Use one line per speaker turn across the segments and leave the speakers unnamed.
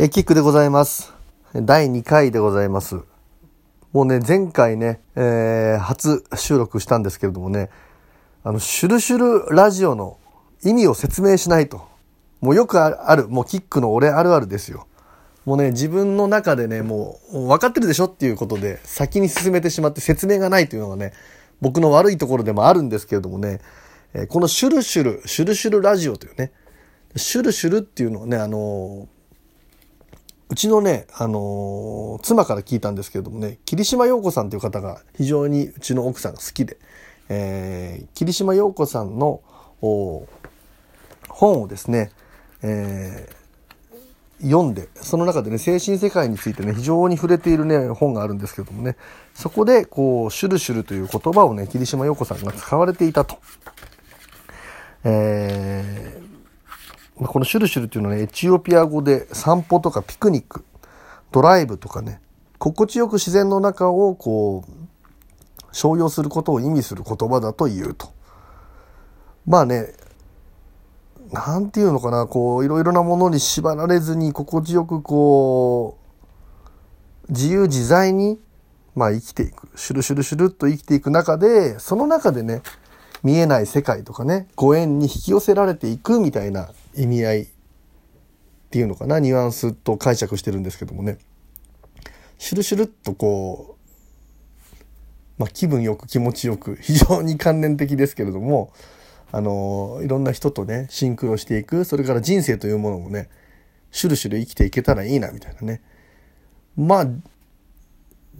えキックでございます。第2回でございます。もうね、前回ね、えー初収録したんですけれどもね、あの、シュルシュルラジオの意味を説明しないと。もうよくある、もうキックの俺あるあるですよ。もうね、自分の中でね、もう分かってるでしょっていうことで、先に進めてしまって説明がないというのがね、僕の悪いところでもあるんですけれどもね、えこのシュルシュル、シュルシュルラジオというね、シュルシュルっていうのはね、あのーうちのね、あのー妻から聞いたんですけれどもね、霧島陽子さんという方が非常にうちの奥さんが好きで、えー霧島陽子さんの本をですね、えー読んで、その中でね、精神世界についてね、非常に触れているね、本があるんですけどもね、そこで、こう、シュルシュルという言葉をね、霧島陽子さんが使われていたと。えーこのシュルシュルっていうのはね、エチオピア語で散歩とかピクニック、ドライブとかね、心地よく自然の中をこう、商用することを意味する言葉だと言うと。まあね、なんていうのかな、こう、いろいろなものに縛られずに心地よくこう、自由自在に、まあ生きていく。シュルシュルシュルっと生きていく中で、その中でね、見えない世界とかね、ご縁に引き寄せられていくみたいな意味合いっていうのかな、ニュアンスと解釈してるんですけどもね。シュルシュルっとこう、まあ気分よく気持ちよく、非常に関連的ですけれども、あの、いろんな人とね、シンクロしていく、それから人生というものもね、シュルシュル生きていけたらいいな、みたいなね。まあ、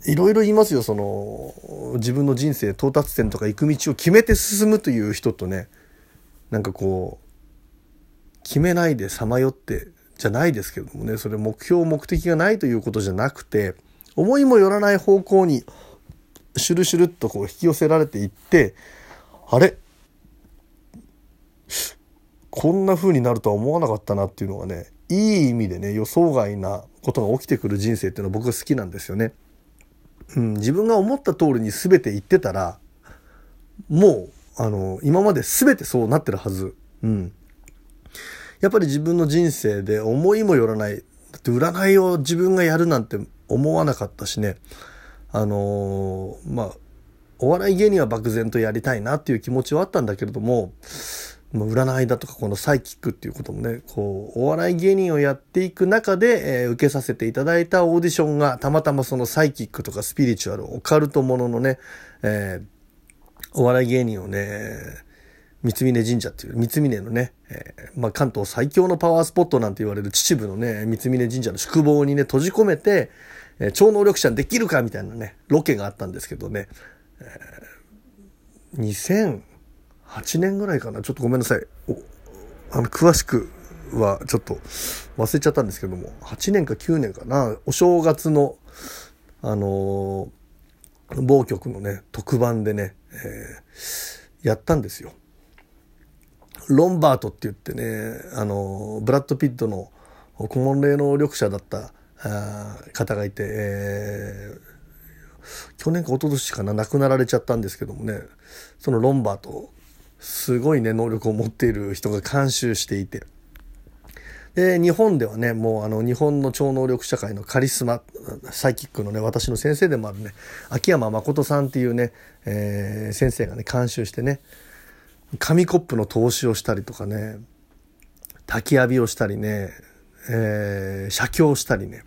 いろいろ言いますよ、その、自分の人生到達点とか行く道を決めて進むという人とね、なんかこう、決めないでさまよって、じゃないですけどもね、それ目標、目的がないということじゃなくて、思いもよらない方向に、シュルシュルっとこう引き寄せられていって、あれ？こんな風になるとは思わなかったなっていうのがね、いい意味でね、予想外なことが起きてくる人生っていうのは僕は好きなんですよね。うん、自分が思った通りに全て言ってたら、もう、あの、今まで全てそうなってるはず。うん。やっぱり自分の人生で思いもよらない。だって占いを自分がやるなんて思わなかったしね。あのーまあ、お笑い芸人は漠然とやりたいなっていう気持ちはあったんだけれども、まあ占いだとかこのサイキックっていうこともね、こう、お笑い芸人をやっていく中で、えー受けさせていただいたオーディションがたまたまそのサイキックとかスピリチュアル、オカルトもののね、えーお笑い芸人をね、三峯神社っていう、三峯のね、えーまあ、関東最強のパワースポットなんて言われる秩父のね、三峯神社の宿坊にね、閉じ込めて、えー超能力者にできるかみたいなね、ロケがあったんですけどね、えー2008年ぐらいかな、ちょっとごめんなさい。あの、詳しくはちょっと忘れちゃったんですけども、8年か9年かな、お正月の、あのー某局のね、特番でね、えーやったんですよ。ロンバートって言ってね、あの、ブラッド・ピットの顧問霊能力者だったあ方がいて、えー去年か一昨年かな、亡くなられちゃったんですけどもね、そのロンバート、すごいね、能力を持っている人が監修していて、で、日本ではね、もうあの、日本の超能力社会のカリスマ、サイキックのね、私の先生でもあるね、秋山誠さんっていうね、えー先生がね、監修してね、紙コップの投資をしたりとかね、焚き浴びをしたりね、えー写経をしたりね、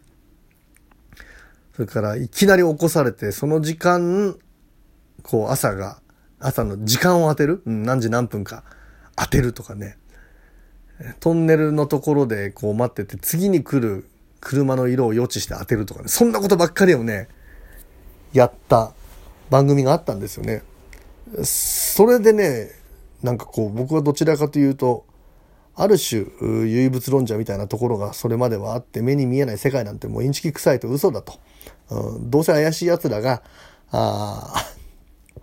それからいきなり起こされて、その時間、こう朝が、朝の時間を当てる、うん、何時何分か当てるとかね、トンネルのところでこう待ってて、次に来る車の色を予知して当てるとかね、そんなことばっかりをね、やった番組があったんですよね。それでね、なんかこう、僕はどちらかというと、ある種、唯物論者みたいなところがそれまではあって、目に見えない世界なんてもうインチキ臭いと嘘だと。うんどうせ怪しい奴らが、あ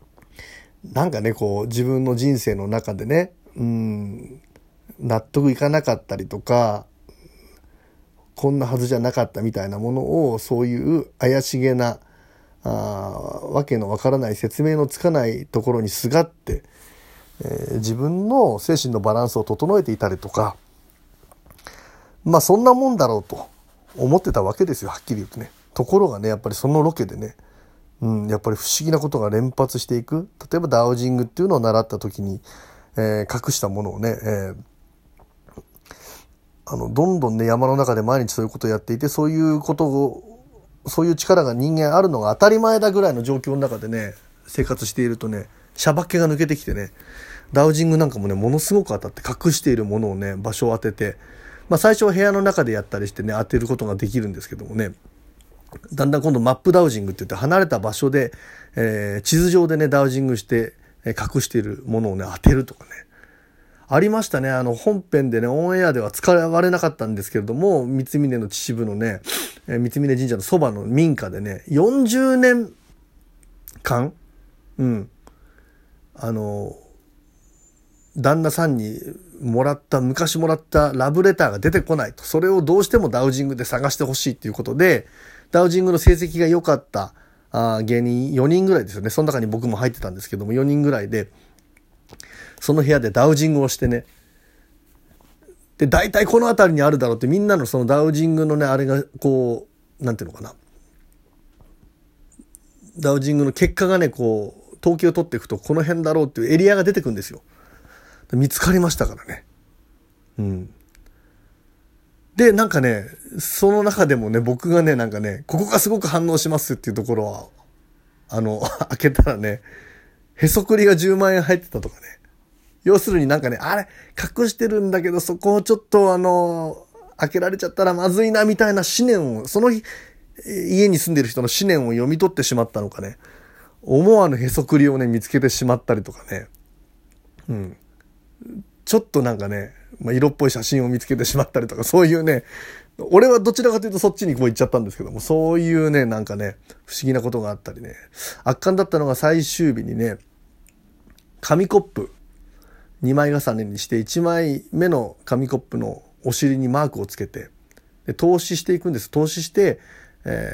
なんかね、こう、自分の人生の中でね、うん、納得いかなかったりとか、こんなはずじゃなかったみたいなものを、そういう怪しげな、あわけのわからない説明のつかないところにすがって、えー自分の精神のバランスを整えていたりとか、まあそんなもんだろうと思ってたわけですよはっきり言うとね。ところがねやっぱりそのロケでね、うん、やっぱり不思議なことが連発していく例えばダウジングっていうのを習った時に、えー、隠したものをね、えーあの、どんどんね、山の中で毎日そういうことをやっていて、そういうことを、そういう力が人間あるのが当たり前だぐらいの状況の中でね、生活しているとね、シャバけが抜けてきてね、ダウジングなんかもね、ものすごく当たって隠しているものをね、場所を当てて、まあ最初は部屋の中でやったりしてね、当てることができるんですけどもね、だんだん今度マップダウジングって言って離れた場所で、えー、地図上でね、ダウジングして、え隠しているものをね、当てるとかね、ありましたね。あの、本編でね、オンエアでは使われなかったんですけれども、三峰の秩父のね、え三峰神社のそばの民家でね、40年間、うん、あの、旦那さんにもらった、昔もらったラブレターが出てこないと。それをどうしてもダウジングで探してほしいっていうことで、ダウジングの成績が良かったあ芸人4人ぐらいですよね。その中に僕も入ってたんですけども、4人ぐらいで、その部屋でダウジングをしてね。で、大体この辺りにあるだろうってみんなのそのダウジングのね、あれがこう、なんていうのかな。ダウジングの結果がね、こう、統計を取っていくとこの辺だろうっていうエリアが出てくるんですよ。見つかりましたからね。うん。で、なんかね、その中でもね、僕がね、なんかね、ここがすごく反応しますっていうところは、あの、開けたらね、へそくりが10万円入ってたとかね。要するになんかね、あれ、隠してるんだけど、そこをちょっとあの、開けられちゃったらまずいな、みたいな思念を、その日、家に住んでる人の思念を読み取ってしまったのかね。思わぬへそくりをね、見つけてしまったりとかね。うん。ちょっとなんかね、まあ、色っぽい写真を見つけてしまったりとか、そういうね、俺はどちらかというとそっちにこう行っちゃったんですけども、そういうね、なんかね、不思議なことがあったりね。圧巻だったのが最終日にね、紙コップ2枚重ねにして1枚目の紙コップのお尻にマークをつけてで投資していくんです投資して、え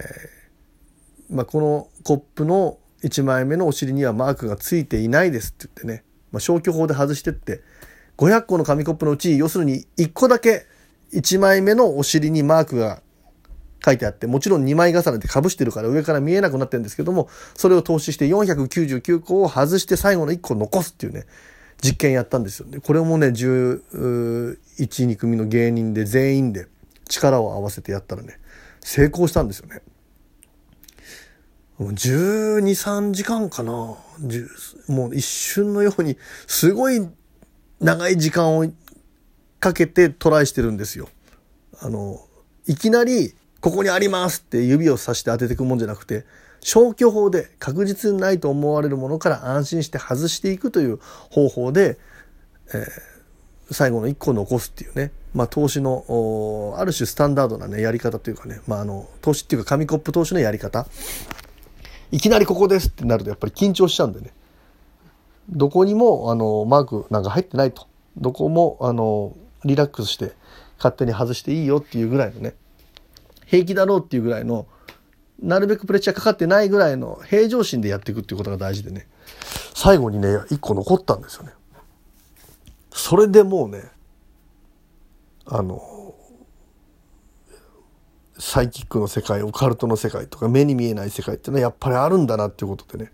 ーまあ、このコップの1枚目のお尻にはマークがついていないですって言ってね、まあ、消去法で外してって500個の紙コップのうち要するに1個だけ1枚目のお尻にマークが書いてあって、もちろん2枚重ねて被してるから上から見えなくなってるんですけども、それを投資して499個を外して最後の1個残すっていうね、実験やったんですよね。これもね、11、2組の芸人で全員で力を合わせてやったらね、成功したんですよね。12、3時間かな。もう一瞬のように、すごい長い時間をかけてトライしてるんですよ。あの、いきなり、ここにありますって指をさして当てていくもんじゃなくて、消去法で確実にないと思われるものから安心して外していくという方法で、えー、最後の1個残すっていうね、まあ、投資のある種スタンダードな、ね、やり方というかね、まあ、あの投資っていうか紙コップ投資のやり方。いきなりここですってなるとやっぱり緊張しちゃうんでね。どこにもあのマークなんか入ってないと。どこもあのリラックスして勝手に外していいよっていうぐらいのね。平気だろうっていうぐらいのなるべくプレッシャーかかってないぐらいの平常心でやっていくっていうことが大事でね。最後にね1個残ったんですよね。それでもうねあのサイキックの世界オカルトの世界とか目に見えない世界っていうのはやっぱりあるんだなっていうことでね。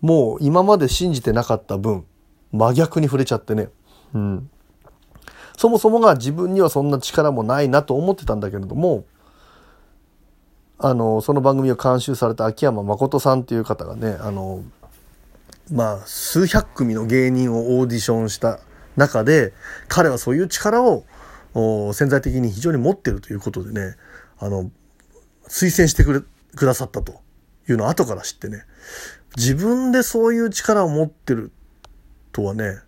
もう今まで信じてなかった分真逆に触れちゃってね。うん。そもそもが自分にはそんな力もないなと思ってたんだけれどもあのその番組を監修された秋山誠さんっていう方がねあのまあ数百組の芸人をオーディションした中で彼はそういう力を潜在的に非常に持ってるということでねあの推薦してくれくださったというのを後から知ってね自分でそういう力を持ってるとはね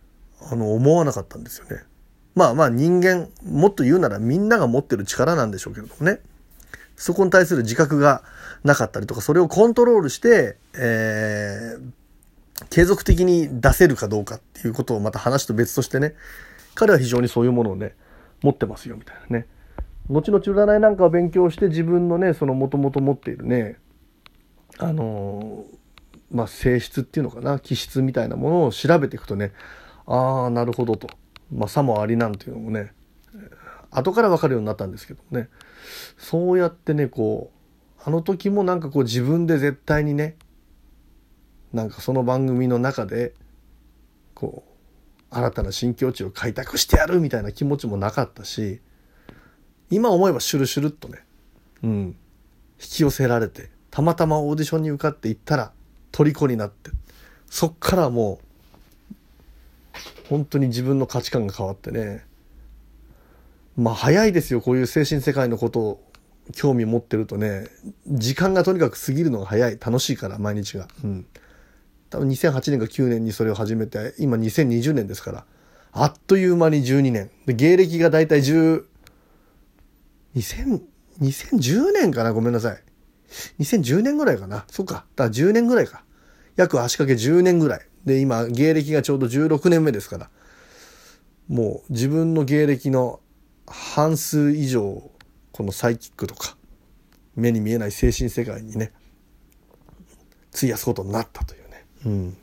あの思わなかったんですよね。まあまあ人間もっと言うならみんなが持ってる力なんでしょうけれどもね。そこに対する自覚がなかったりとか、それをコントロールして、えー、継続的に出せるかどうかっていうことをまた話と別としてね、彼は非常にそういうものをね、持ってますよみたいなね。後々占いなんかを勉強して自分のね、そのもともと持っているね、あの、まあ、性質っていうのかな、気質みたいなものを調べていくとね、ああ、なるほどと。まあ、さもありなんていうのもね、後から分かるようになったんですけどねそうやってねこうあの時もなんかこう自分で絶対にねなんかその番組の中でこう新たな新境地を開拓してやるみたいな気持ちもなかったし今思えばシュルシュルっとね、うん、引き寄せられてたまたまオーディションに受かっていったら虜になってそっからもう本当に自分の価値観が変わってねまあ早いですよこういう精神世界のことを興味持ってるとね時間がとにかく過ぎるのが早い楽しいから毎日が。うん多分2008年か9年にそれを始めて今2020年ですから。あっという間に12年。で芸歴が大体10 2000 2010年かな？ごめんなさい。2010年ぐらいかな？そうか。だから10年ぐらいか。約足掛け10年ぐらい。で今芸歴がちょうど16年目ですから。もう自分の芸歴の半数以上このサイキックとか目に見えない精神世界にね費やすことになったという。うん。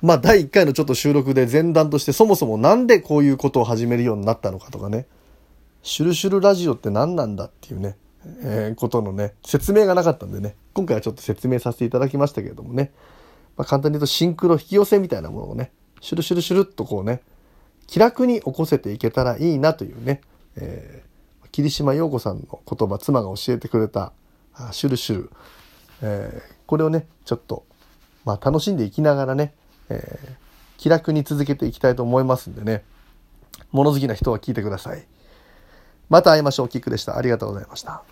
まあ第1回のちょっと収録で前段としてそもそもなんでこういうことを始めるようになったのかとかね。シュルシュルラジオって何なんだっていうね、えー、ことのね、説明がなかったんでね、今回はちょっと説明させていただきましたけれどもね。まあ簡単に言うとシンクロ引き寄せみたいなものをね、シュルシュルシュルっとこうね、気楽に起こせていけたらいいなというね、えー、霧島陽子さんの言葉、妻が教えてくれた、シュルシュル、えー、これをね、ちょっと、まあ楽しんでいきながらね、えー、気楽に続けていきたいと思いますんでね、物好きな人は聞いてください。また会いましょう。キックでした。ありがとうございました。